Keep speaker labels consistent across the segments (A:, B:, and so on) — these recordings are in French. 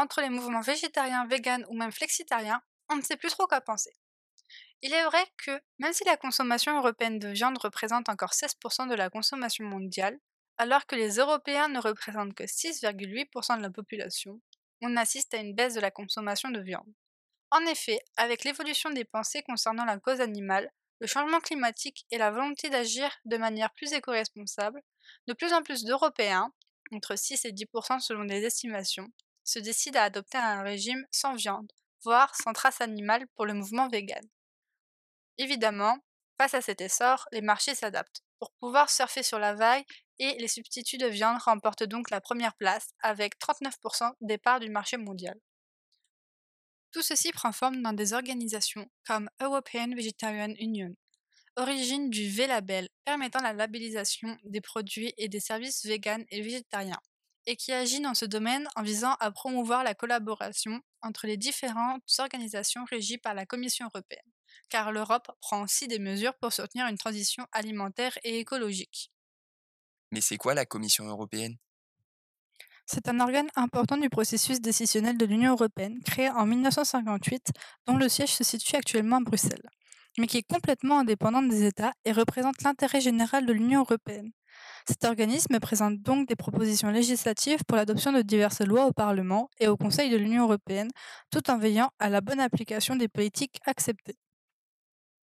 A: entre les mouvements végétariens, véganes ou même flexitariens, on ne sait plus trop quoi penser. Il est vrai que, même si la consommation européenne de viande représente encore 16% de la consommation mondiale, alors que les Européens ne représentent que 6,8% de la population, on assiste à une baisse de la consommation de viande. En effet, avec l'évolution des pensées concernant la cause animale, le changement climatique et la volonté d'agir de manière plus éco-responsable, de plus en plus d'Européens, entre 6 et 10% selon les estimations, se décident à adopter un régime sans viande, voire sans trace animale pour le mouvement vegan. Évidemment, face à cet essor, les marchés s'adaptent pour pouvoir surfer sur la vague et les substituts de viande remportent donc la première place avec 39% des parts du marché mondial. Tout ceci prend forme dans des organisations comme European Vegetarian Union, origine du V-Label permettant la labellisation des produits et des services véganes et végétariens, et qui agit dans ce domaine en visant à promouvoir la collaboration entre les différentes organisations régies par la Commission européenne, car l'Europe prend aussi des mesures pour soutenir une transition alimentaire et écologique.
B: Mais c'est quoi la Commission européenne?
A: C'est un organe important du processus décisionnel de l'Union européenne, créé en 1958, dont le siège se situe actuellement à Bruxelles, mais qui est complètement indépendant des États et représente l'intérêt général de l'Union européenne. Cet organisme présente donc des propositions législatives pour l'adoption de diverses lois au Parlement et au Conseil de l'Union européenne, tout en veillant à la bonne application des politiques acceptées.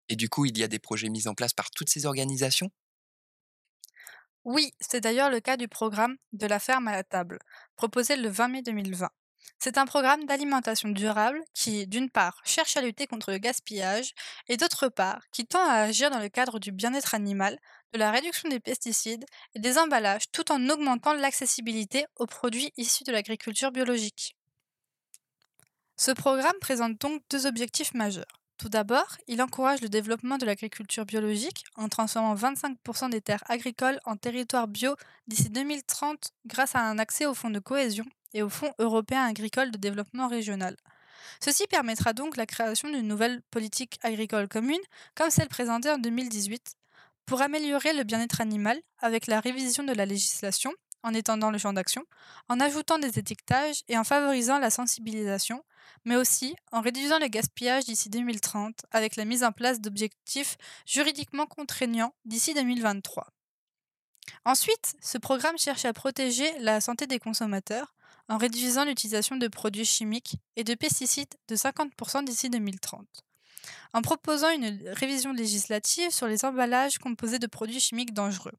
B: Et du coup, il y a des projets mis en place par toutes ces organisations?
A: Oui, c'est d'ailleurs le cas du programme De la ferme à la table, proposé le 20 mai 2020. C'est un programme d'alimentation durable qui, d'une part, cherche à lutter contre le gaspillage et d'autre part, qui tend à agir dans le cadre du bien-être animal, de la réduction des pesticides et des emballages tout en augmentant l'accessibilité aux produits issus de l'agriculture biologique. Ce programme présente donc deux objectifs majeurs. Tout d'abord, il encourage le développement de l'agriculture biologique en transformant 25% des terres agricoles en territoires bio d'ici 2030 grâce à un accès au fonds de cohésion et au Fonds européen agricole de développement régional. Ceci permettra donc la création d'une nouvelle politique agricole commune, comme celle présentée en 2018, pour améliorer le bien-être animal avec la révision de la législation, en étendant le champ d'action, en ajoutant des étiquetages et en favorisant la sensibilisation, mais aussi en réduisant le gaspillage d'ici 2030 avec la mise en place d'objectifs juridiquement contraignants d'ici 2023. Ensuite, ce programme cherche à protéger la santé des consommateurs en réduisant l'utilisation de produits chimiques et de pesticides de 50% d'ici 2030, en proposant une révision législative sur les emballages composés de produits chimiques dangereux.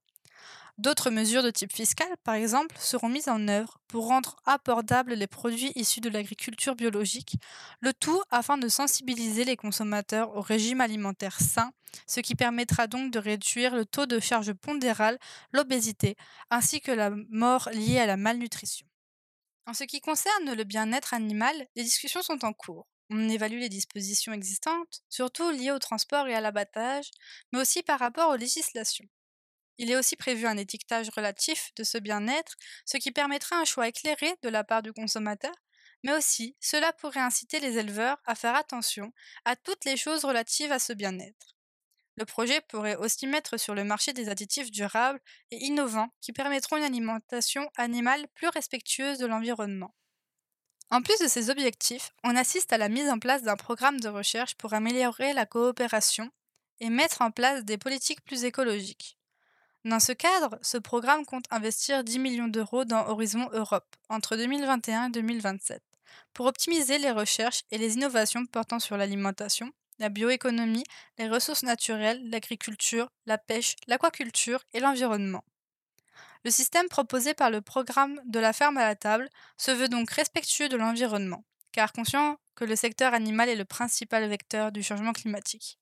A: D'autres mesures de type fiscal, par exemple, seront mises en œuvre pour rendre abordables les produits issus de l'agriculture biologique, le tout afin de sensibiliser les consommateurs au régime alimentaire sain, ce qui permettra donc de réduire le taux de charge pondérale, l'obésité, ainsi que la mort liée à la malnutrition. En ce qui concerne le bien-être animal, les discussions sont en cours. On évalue les dispositions existantes, surtout liées au transport et à l'abattage, mais aussi par rapport aux législations. Il est aussi prévu un étiquetage relatif de ce bien-être, ce qui permettra un choix éclairé de la part du consommateur, mais aussi cela pourrait inciter les éleveurs à faire attention à toutes les choses relatives à ce bien-être. Le projet pourrait aussi mettre sur le marché des additifs durables et innovants qui permettront une alimentation animale plus respectueuse de l'environnement. En plus de ces objectifs, on assiste à la mise en place d'un programme de recherche pour améliorer la coopération et mettre en place des politiques plus écologiques. Dans ce cadre, ce programme compte investir 10 millions d'euros dans Horizon Europe entre 2021 et 2027 pour optimiser les recherches et les innovations portant sur l'alimentation, la bioéconomie, les ressources naturelles, l'agriculture, la pêche, l'aquaculture et l'environnement. Le système proposé par le programme de la ferme à la table se veut donc respectueux de l'environnement, car conscient que le secteur animal est le principal vecteur du changement climatique.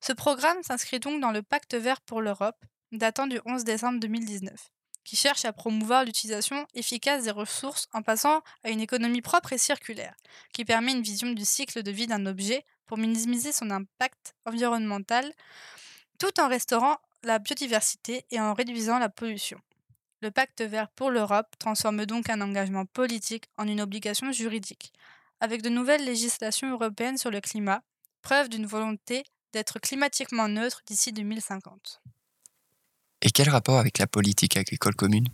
A: Ce programme s'inscrit donc dans le pacte vert pour l'Europe datant du 11 décembre 2019, qui cherche à promouvoir l'utilisation efficace des ressources en passant à une économie propre et circulaire, qui permet une vision du cycle de vie d'un objet pour minimiser son impact environnemental, tout en restaurant la biodiversité et en réduisant la pollution. Le pacte vert pour l'Europe transforme donc un engagement politique en une obligation juridique, avec de nouvelles législations européennes sur le climat, preuve d'une volonté d'être climatiquement neutre d'ici 2050.
B: Et quel rapport avec la politique agricole commune?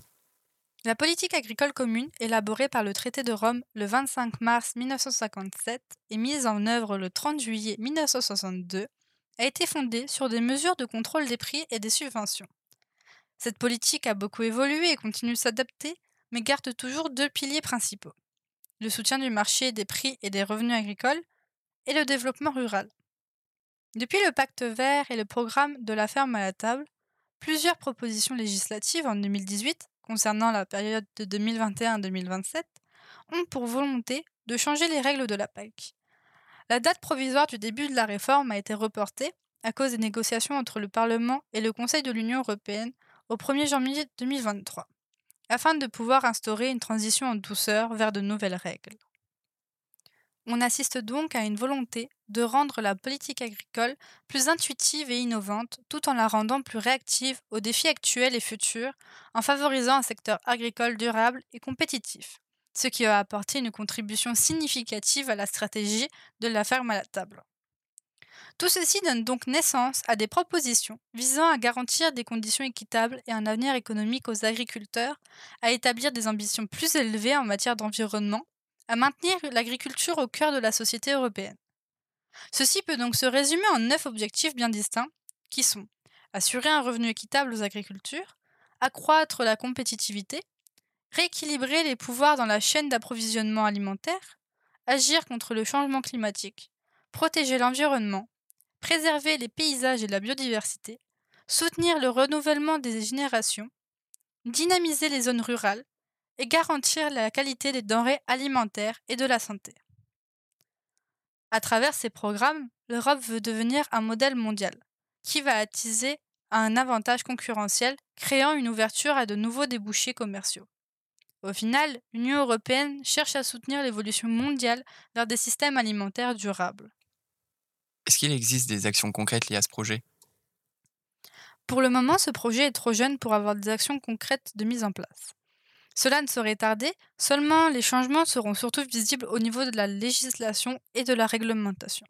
A: La politique agricole commune, élaborée par le traité de Rome le 25 mars 1957 et mise en œuvre le 30 juillet 1962, a été fondée sur des mesures de contrôle des prix et des subventions. Cette politique a beaucoup évolué et continue de s'adapter, mais garde toujours deux piliers principaux le soutien du marché des prix et des revenus agricoles et le développement rural. Depuis le pacte vert et le programme de la ferme à la table, plusieurs propositions législatives en 2018 concernant la période de 2021-2027 ont pour volonté de changer les règles de la PAC. La date provisoire du début de la réforme a été reportée à cause des négociations entre le Parlement et le Conseil de l'Union européenne au 1er janvier 2023, afin de pouvoir instaurer une transition en douceur vers de nouvelles règles. On assiste donc à une volonté de rendre la politique agricole plus intuitive et innovante tout en la rendant plus réactive aux défis actuels et futurs en favorisant un secteur agricole durable et compétitif, ce qui a apporté une contribution significative à la stratégie de la ferme à la table. Tout ceci donne donc naissance à des propositions visant à garantir des conditions équitables et un avenir économique aux agriculteurs, à établir des ambitions plus élevées en matière d'environnement, à maintenir l'agriculture au cœur de la société européenne. Ceci peut donc se résumer en neuf objectifs bien distincts, qui sont assurer un revenu équitable aux agricultures, accroître la compétitivité, rééquilibrer les pouvoirs dans la chaîne d'approvisionnement alimentaire, agir contre le changement climatique, protéger l'environnement, préserver les paysages et la biodiversité, soutenir le renouvellement des générations, dynamiser les zones rurales et garantir la qualité des denrées alimentaires et de la santé. À travers ces programmes, l'Europe veut devenir un modèle mondial, qui va attiser un avantage concurrentiel, créant une ouverture à de nouveaux débouchés commerciaux. Au final, l'Union européenne cherche à soutenir l'évolution mondiale vers des systèmes alimentaires durables.
B: Est-ce qu'il existe des actions concrètes liées à ce projet?
A: Pour le moment, ce projet est trop jeune pour avoir des actions concrètes de mise en place. Cela ne saurait tarder, seulement les changements seront surtout visibles au niveau de la législation et de la réglementation.